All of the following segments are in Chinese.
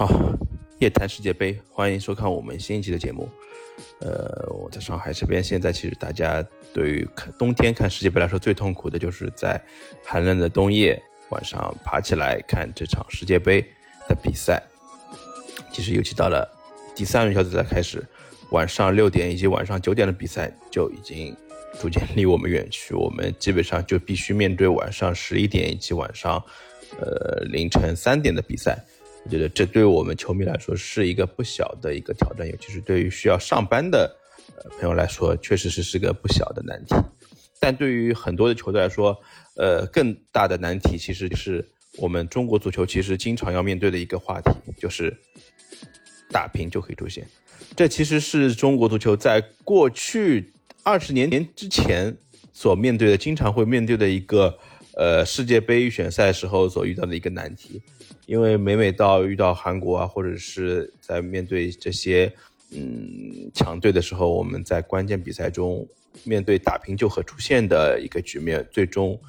好，夜谈世界杯，欢迎收看我们新一期的节目。呃，我在上海这边，现在其实大家对于看冬天看世界杯来说，最痛苦的就是在寒冷的冬夜晚上爬起来看这场世界杯的比赛。其实尤其到了第三轮小组赛开始，晚上六点以及晚上九点的比赛就已经逐渐离我们远去，我们基本上就必须面对晚上十一点以及晚上呃凌晨三点的比赛。我觉得这对我们球迷来说是一个不小的一个挑战，尤其是对于需要上班的呃朋友来说，确实是是个不小的难题。但对于很多的球队来说，呃，更大的难题其实是我们中国足球其实经常要面对的一个话题，就是打平就可以出现。这其实是中国足球在过去二十年年之前所面对的，经常会面对的一个呃世界杯预选赛时候所遇到的一个难题。因为每每到遇到韩国啊，或者是在面对这些嗯强队的时候，我们在关键比赛中面对打平就可出现的一个局面，最终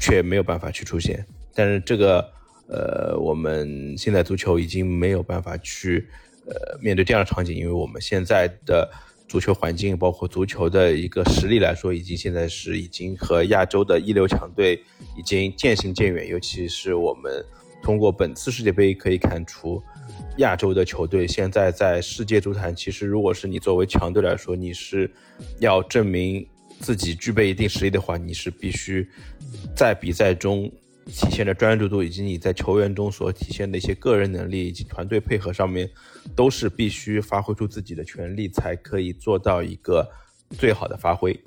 却没有办法去出现。但是这个呃，我们现在足球已经没有办法去呃面对这样的场景，因为我们现在的足球环境，包括足球的一个实力来说，已经现在是已经和亚洲的一流强队已经渐行渐远，尤其是我们。通过本次世界杯可以看出，亚洲的球队现在在世界足坛，其实如果是你作为强队来说，你是要证明自己具备一定实力的话，你是必须在比赛中体现的专注度，以及你在球员中所体现的一些个人能力以及团队配合上面，都是必须发挥出自己的全力，才可以做到一个最好的发挥。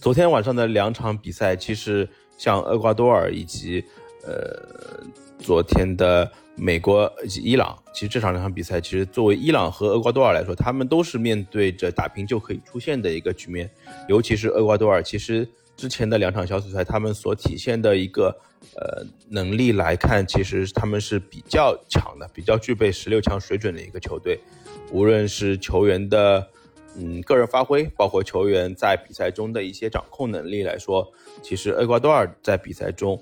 昨天晚上的两场比赛，其实像厄瓜多尔以及。呃，昨天的美国伊朗，其实这场两场比赛，其实作为伊朗和厄瓜多尔来说，他们都是面对着打平就可以出现的一个局面。尤其是厄瓜多尔，其实之前的两场小组赛，他们所体现的一个呃能力来看，其实他们是比较强的，比较具备十六强水准的一个球队。无论是球员的嗯个人发挥，包括球员在比赛中的一些掌控能力来说，其实厄瓜多尔在比赛中。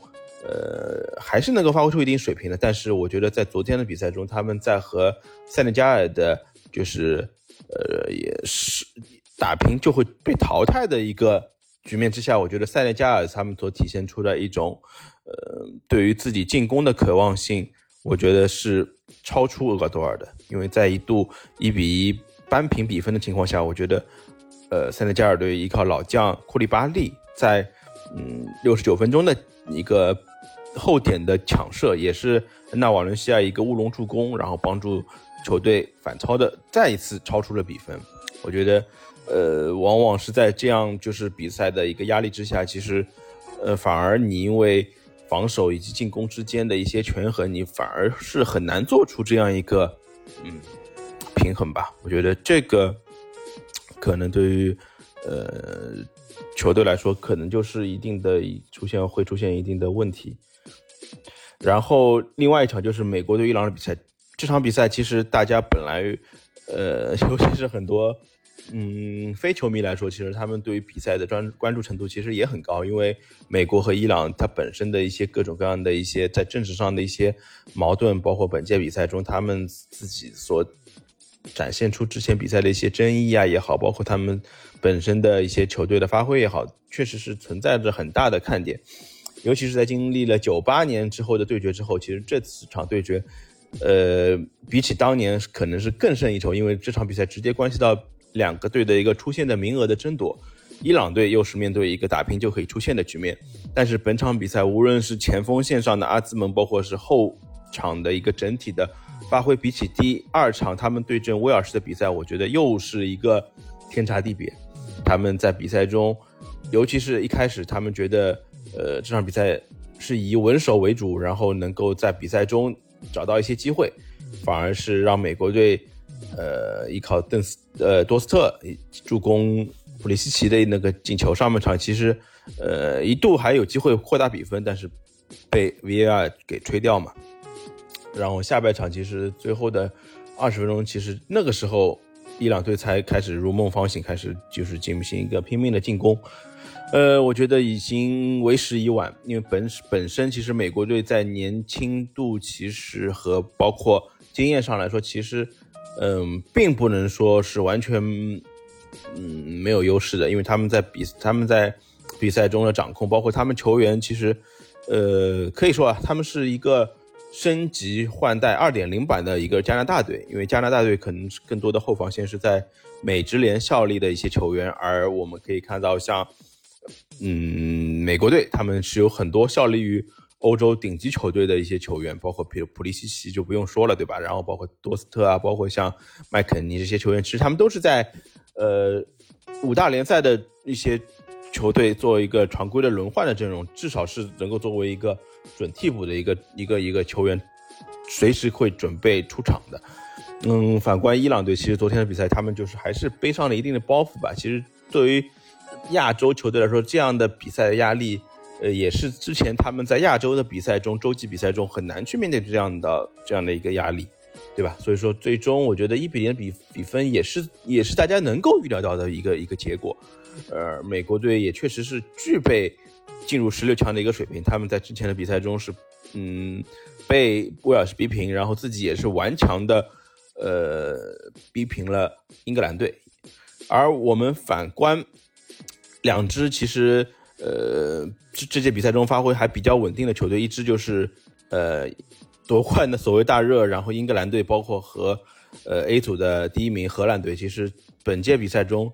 呃，还是能够发挥出一定水平的，但是我觉得在昨天的比赛中，他们在和塞内加尔的，就是呃，也是打平就会被淘汰的一个局面之下，我觉得塞内加尔他们所体现出的一种，呃，对于自己进攻的渴望性，我觉得是超出厄瓜多尔的，因为在一度一比一扳平比分的情况下，我觉得，呃，塞内加尔队依靠老将库利巴利在嗯六十九分钟的一个。后点的抢射也是那瓦伦西亚一个乌龙助攻，然后帮助球队反超的，再一次超出了比分。我觉得，呃，往往是在这样就是比赛的一个压力之下，其实，呃，反而你因为防守以及进攻之间的一些权衡，你反而是很难做出这样一个嗯平衡吧。我觉得这个可能对于呃球队来说，可能就是一定的出现会出现一定的问题。然后另外一场就是美国对伊朗的比赛，这场比赛其实大家本来，呃，尤其是很多，嗯，非球迷来说，其实他们对于比赛的专关注程度其实也很高，因为美国和伊朗它本身的一些各种各样的一些在政治上的一些矛盾，包括本届比赛中他们自己所展现出之前比赛的一些争议啊也好，包括他们本身的一些球队的发挥也好，确实是存在着很大的看点。尤其是在经历了九八年之后的对决之后，其实这次场对决，呃，比起当年可能是更胜一筹，因为这场比赛直接关系到两个队的一个出线的名额的争夺。伊朗队又是面对一个打平就可以出线的局面，但是本场比赛无论是前锋线上的阿兹蒙，包括是后场的一个整体的发挥，比起第二场他们对阵威尔士的比赛，我觉得又是一个天差地别。他们在比赛中，尤其是一开始，他们觉得。呃，这场比赛是以稳守为主，然后能够在比赛中找到一些机会，反而是让美国队，呃，依靠邓斯呃多斯特助攻普利西奇的那个进球，上半场其实呃一度还有机会扩大比分，但是被 VAR 给吹掉嘛。然后下半场其实最后的二十分钟，其实那个时候伊朗队才开始如梦方醒，开始就是进行一个拼命的进攻。呃，我觉得已经为时已晚，因为本本身其实美国队在年轻度其实和包括经验上来说，其实嗯，并不能说是完全嗯没有优势的，因为他们在比他们在比赛中的掌控，包括他们球员，其实呃可以说啊，他们是一个升级换代二点零版的一个加拿大队，因为加拿大队可能更多的后防线是在美职联效力的一些球员，而我们可以看到像。嗯，美国队他们是有很多效力于欧洲顶级球队的一些球员，包括比如普利西奇就不用说了，对吧？然后包括多斯特啊，包括像麦肯尼这些球员，其实他们都是在呃五大联赛的一些球队做一个常规的轮换的阵容，至少是能够作为一个准替补的一个一个一个球员，随时会准备出场的。嗯，反观伊朗队，其实昨天的比赛他们就是还是背上了一定的包袱吧。其实对于亚洲球队来说，这样的比赛的压力，呃，也是之前他们在亚洲的比赛中、洲际比赛中很难去面对这样的这样的一个压力，对吧？所以说，最终我觉得一比零比比分也是也是大家能够预料到的一个一个结果。呃，美国队也确实是具备进入十六强的一个水平，他们在之前的比赛中是嗯被威尔士逼平，然后自己也是顽强的呃逼平了英格兰队，而我们反观。两支其实，呃，这这届比赛中发挥还比较稳定的球队，一支就是，呃，夺冠的所谓大热，然后英格兰队，包括和，呃，A 组的第一名荷兰队，其实本届比赛中，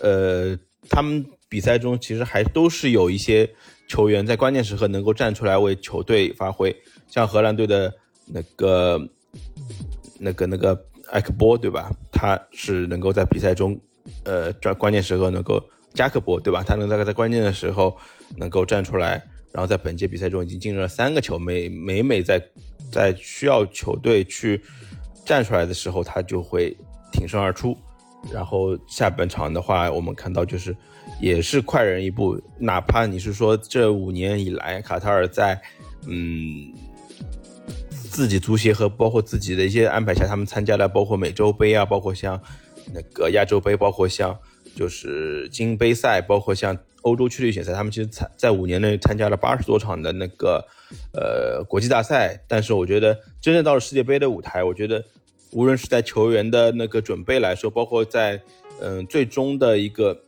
呃，他们比赛中其实还都是有一些球员在关键时刻能够站出来为球队发挥，像荷兰队的那个，那个那个艾克波，对吧？他是能够在比赛中，呃，在关键时刻能够。加克波对吧？他能在在关键的时候能够站出来，然后在本届比赛中已经进入了三个球，每每每在在需要球队去站出来的时候，他就会挺身而出。然后下半场的话，我们看到就是也是快人一步，哪怕你是说这五年以来卡塔尔在嗯自己足协和包括自己的一些安排下，他们参加了包括美洲杯啊，包括像那个亚洲杯，包括像。就是金杯赛，包括像欧洲区的选赛，他们其实参在五年内参加了八十多场的那个呃国际大赛。但是我觉得真正到了世界杯的舞台，我觉得无论是在球员的那个准备来说，包括在嗯最终的一个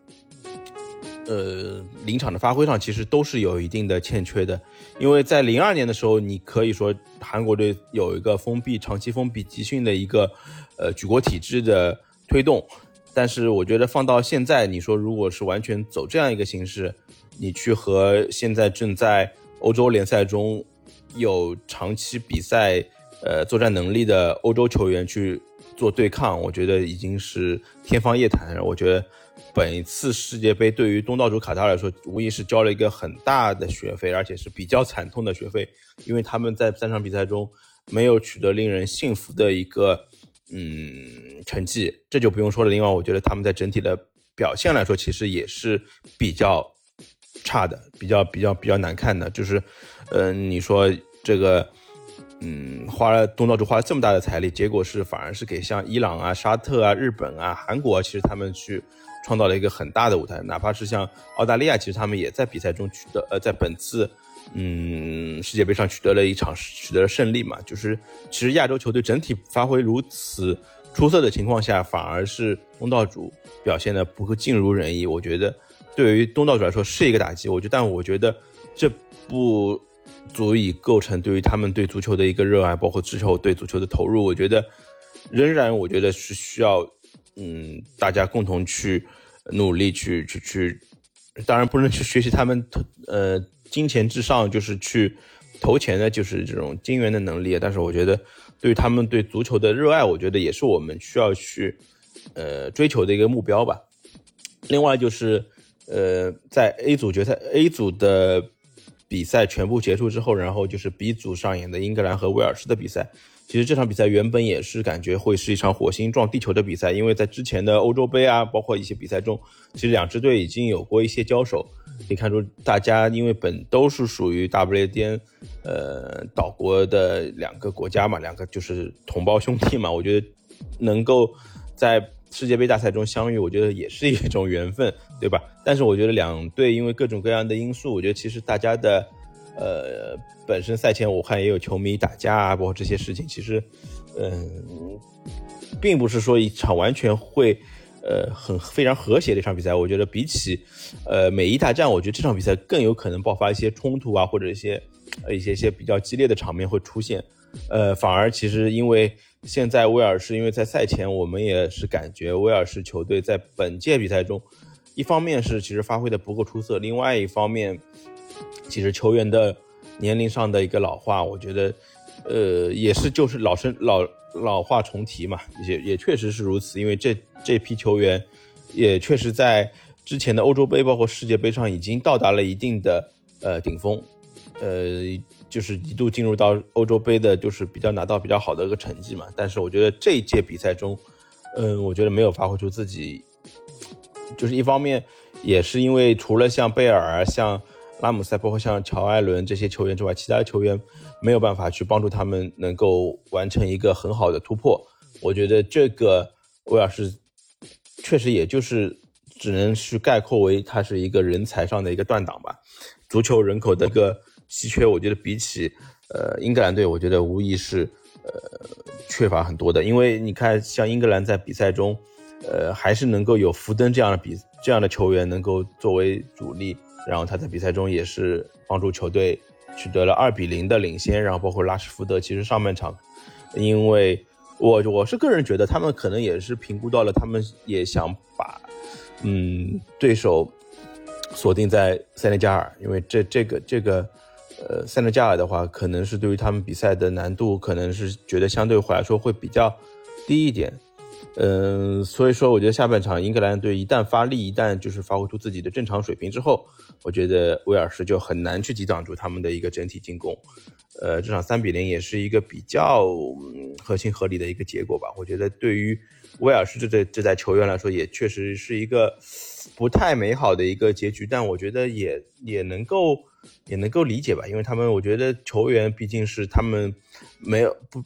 呃临场的发挥上，其实都是有一定的欠缺的。因为在零二年的时候，你可以说韩国队有一个封闭、长期封闭集训的一个呃举国体制的推动。但是我觉得放到现在，你说如果是完全走这样一个形式，你去和现在正在欧洲联赛中有长期比赛、呃作战能力的欧洲球员去做对抗，我觉得已经是天方夜谭。我觉得本次世界杯对于东道主卡塔尔来说，无疑是交了一个很大的学费，而且是比较惨痛的学费，因为他们在三场比赛中没有取得令人信服的一个。嗯，成绩这就不用说了。另外，我觉得他们在整体的表现来说，其实也是比较差的，比较比较比较难看的。就是，嗯，你说这个，嗯，花了东道主花了这么大的财力，结果是反而是给像伊朗啊、沙特啊、日本啊、韩国，啊其实他们去创造了一个很大的舞台。哪怕是像澳大利亚，其实他们也在比赛中取得，呃，在本次。嗯，世界杯上取得了一场取得了胜利嘛，就是其实亚洲球队整体发挥如此出色的情况下，反而是东道主表现的不尽如人意。我觉得对于东道主来说是一个打击。我觉得，但我觉得这不足以构成对于他们对足球的一个热爱，包括之后对足球的投入。我觉得仍然，我觉得是需要嗯大家共同去努力去去去，当然不能去学习他们呃。金钱至上就是去投钱的，就是这种金元的能力。但是我觉得，对于他们对足球的热爱，我觉得也是我们需要去呃追求的一个目标吧。另外就是呃，在 A 组决赛 A 组的比赛全部结束之后，然后就是 B 组上演的英格兰和威尔士的比赛。其实这场比赛原本也是感觉会是一场火星撞地球的比赛，因为在之前的欧洲杯啊，包括一些比赛中，其实两支队已经有过一些交手。可以看出，大家因为本都是属于大不列颠，呃，岛国的两个国家嘛，两个就是同胞兄弟嘛。我觉得能够在世界杯大赛中相遇，我觉得也是一种缘分，对吧？但是我觉得两队因为各种各样的因素，我觉得其实大家的，呃，本身赛前我看也有球迷打架啊，包括这些事情，其实，嗯，并不是说一场完全会。呃，很非常和谐的一场比赛，我觉得比起，呃，美伊大战，我觉得这场比赛更有可能爆发一些冲突啊，或者一些，呃，一些一些比较激烈的场面会出现。呃，反而其实因为现在威尔士，因为在赛前我们也是感觉威尔士球队在本届比赛中，一方面是其实发挥的不够出色，另外一方面，其实球员的年龄上的一个老化，我觉得，呃，也是就是老生老。老化重提嘛，也也确实是如此，因为这这批球员也确实在之前的欧洲杯包括世界杯上已经到达了一定的呃顶峰，呃，就是一度进入到欧洲杯的，就是比较拿到比较好的一个成绩嘛。但是我觉得这一届比赛中，嗯，我觉得没有发挥出自己，就是一方面也是因为除了像贝尔、像拉姆塞，包括像乔艾伦这些球员之外，其他球员。没有办法去帮助他们能够完成一个很好的突破，我觉得这个威尔士确实也就是只能去概括为他是一个人才上的一个断档吧。足球人口的一个稀缺，我觉得比起呃英格兰队，我觉得无疑是呃缺乏很多的。因为你看，像英格兰在比赛中，呃还是能够有福登这样的比这样的球员能够作为主力，然后他在比赛中也是帮助球队。取得了二比零的领先，然后包括拉什福德，其实上半场，因为我我是个人觉得他们可能也是评估到了，他们也想把嗯对手锁定在塞内加尔，因为这这个这个呃塞内加尔的话，可能是对于他们比赛的难度，可能是觉得相对来说会比较低一点。嗯，所以说我觉得下半场英格兰队一旦发力，一旦就是发挥出自己的正常水平之后，我觉得威尔士就很难去抵挡住他们的一个整体进攻。呃，这场三比零也是一个比较合情合理的一个结果吧。我觉得对于威尔士这队这代球员来说，也确实是一个不太美好的一个结局，但我觉得也也能够也能够理解吧，因为他们我觉得球员毕竟是他们没有不。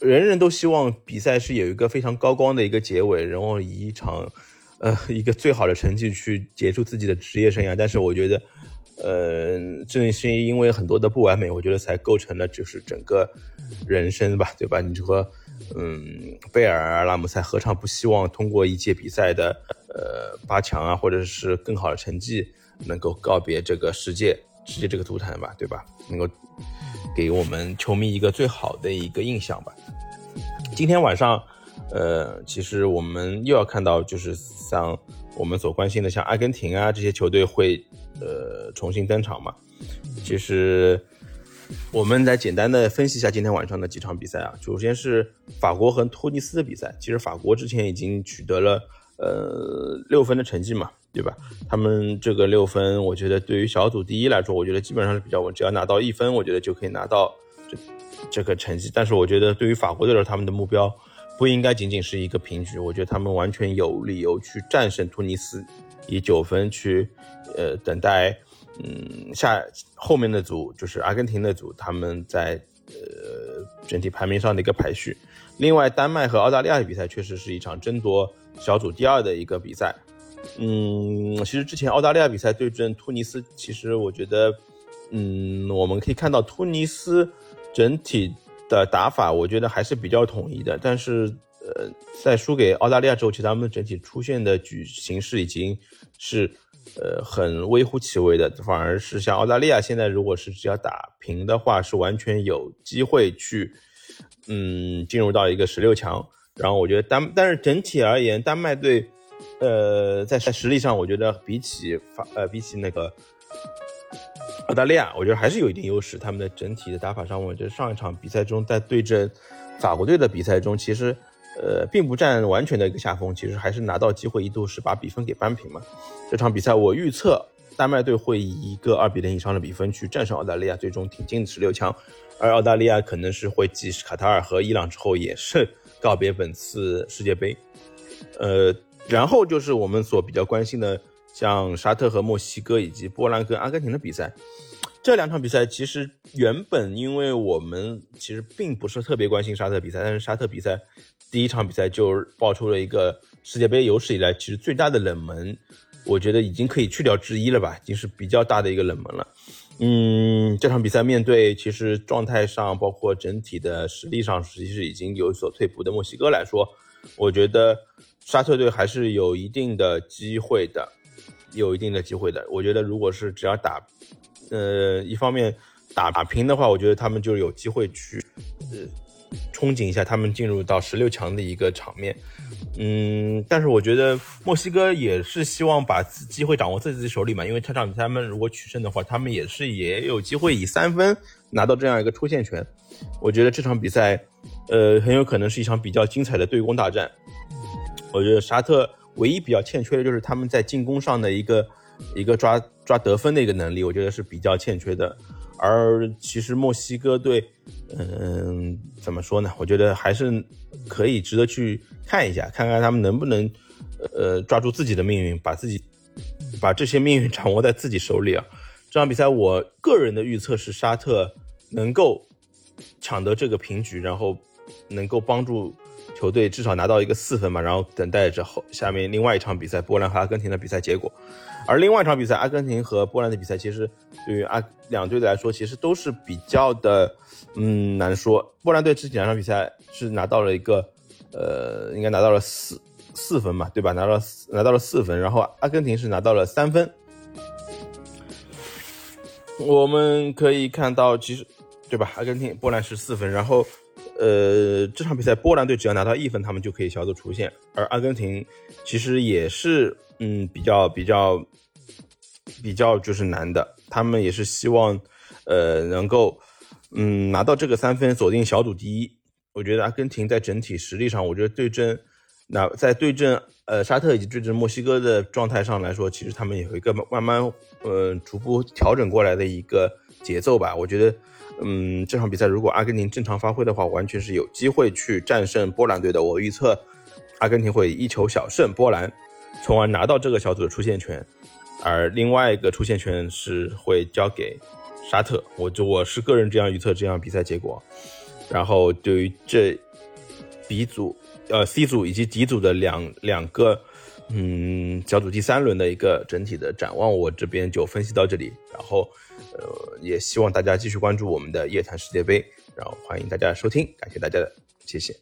人人都希望比赛是有一个非常高光的一个结尾，然后以一场，呃，一个最好的成绩去结束自己的职业生涯。但是我觉得，呃，正是因为很多的不完美，我觉得才构成了就是整个人生吧，对吧？你说，嗯，贝尔、拉姆塞何尝不希望通过一届比赛的呃八强啊，或者是更好的成绩，能够告别这个世界世界这个足坛吧，对吧？能够。给我们球迷一个最好的一个印象吧。今天晚上，呃，其实我们又要看到，就是像我们所关心的，像阿根廷啊这些球队会，呃，重新登场嘛。其实，我们来简单的分析一下今天晚上的几场比赛啊。首先是法国和突尼斯的比赛，其实法国之前已经取得了呃六分的成绩嘛。对吧？他们这个六分，我觉得对于小组第一来说，我觉得基本上是比较稳，只要拿到一分，我觉得就可以拿到这这个成绩。但是我觉得对于法国队来说，他们的目标不应该仅仅是一个平局，我觉得他们完全有理由去战胜突尼斯，以九分去呃等待嗯下后面的组就是阿根廷的组，他们在呃整体排名上的一个排序。另外，丹麦和澳大利亚的比赛确实是一场争夺小组第二的一个比赛。嗯，其实之前澳大利亚比赛对阵突尼斯，其实我觉得，嗯，我们可以看到突尼斯整体的打法，我觉得还是比较统一的。但是，呃，在输给澳大利亚之后，其实他们整体出现的局形势已经是，呃，很微乎其微的。反而是像澳大利亚现在，如果是只要打平的话，是完全有机会去，嗯，进入到一个十六强。然后我觉得丹，但是整体而言，丹麦队。呃，在在实力上，我觉得比起法呃比起那个澳大利亚，我觉得还是有一定优势。他们的整体的打法上，我觉得上一场比赛中在对阵法国队的比赛中，其实呃并不占完全的一个下风，其实还是拿到机会，一度是把比分给扳平嘛。这场比赛我预测丹麦队会以一个二比零以上的比分去战胜澳大利亚，最终挺进十六强。而澳大利亚可能是会继卡塔尔和伊朗之后，也是告别本次世界杯。呃。然后就是我们所比较关心的，像沙特和墨西哥以及波兰跟阿根廷的比赛，这两场比赛其实原本因为我们其实并不是特别关心沙特比赛，但是沙特比赛第一场比赛就爆出了一个世界杯有史以来其实最大的冷门，我觉得已经可以去掉之一了吧，已经是比较大的一个冷门了。嗯，这场比赛面对其实状态上，包括整体的实力上，实际是已经有所退步的墨西哥来说，我觉得沙特队还是有一定的机会的，有一定的机会的。我觉得如果是只要打，呃，一方面打打平的话，我觉得他们就有机会去，呃，憧憬一下他们进入到十六强的一个场面。嗯，但是我觉得墨西哥也是希望把机会掌握在自己手里嘛，因为这场比赛他们如果取胜的话，他们也是也有机会以三分拿到这样一个出线权。我觉得这场比赛，呃，很有可能是一场比较精彩的对攻大战。我觉得沙特唯一比较欠缺的就是他们在进攻上的一个一个抓抓得分的一个能力，我觉得是比较欠缺的。而其实墨西哥队，嗯，怎么说呢？我觉得还是可以值得去看一下，看看他们能不能，呃，抓住自己的命运，把自己把这些命运掌握在自己手里啊。这场比赛，我个人的预测是沙特能够抢得这个平局，然后能够帮助球队至少拿到一个四分嘛，然后等待着后下面另外一场比赛波兰和阿根廷的比赛结果。而另外一场比赛，阿根廷和波兰的比赛，其实对于阿两队来说，其实都是比较的，嗯，难说。波兰队这两场比赛是拿到了一个，呃，应该拿到了四四分嘛，对吧？拿到拿到了四分，然后阿根廷是拿到了三分。我们可以看到，其实，对吧？阿根廷、波兰是四分，然后，呃，这场比赛波兰队只要拿到一分，他们就可以小组出线，而阿根廷其实也是。嗯，比较比较比较就是难的，他们也是希望，呃，能够嗯拿到这个三分，锁定小组第一。我觉得阿根廷在整体实力上，我觉得对阵那在对阵呃沙特以及对阵墨西哥的状态上来说，其实他们有一个慢慢呃逐步调整过来的一个节奏吧。我觉得嗯这场比赛如果阿根廷正常发挥的话，完全是有机会去战胜波兰队的。我预测阿根廷会一球小胜波兰。从而拿到这个小组的出线权，而另外一个出线权是会交给沙特。我就我是个人这样预测这样比赛结果。然后对于这 B 组、呃 C 组以及 D 组的两两个嗯小组第三轮的一个整体的展望，我这边就分析到这里。然后呃也希望大家继续关注我们的夜谈世界杯，然后欢迎大家收听，感谢大家的谢谢。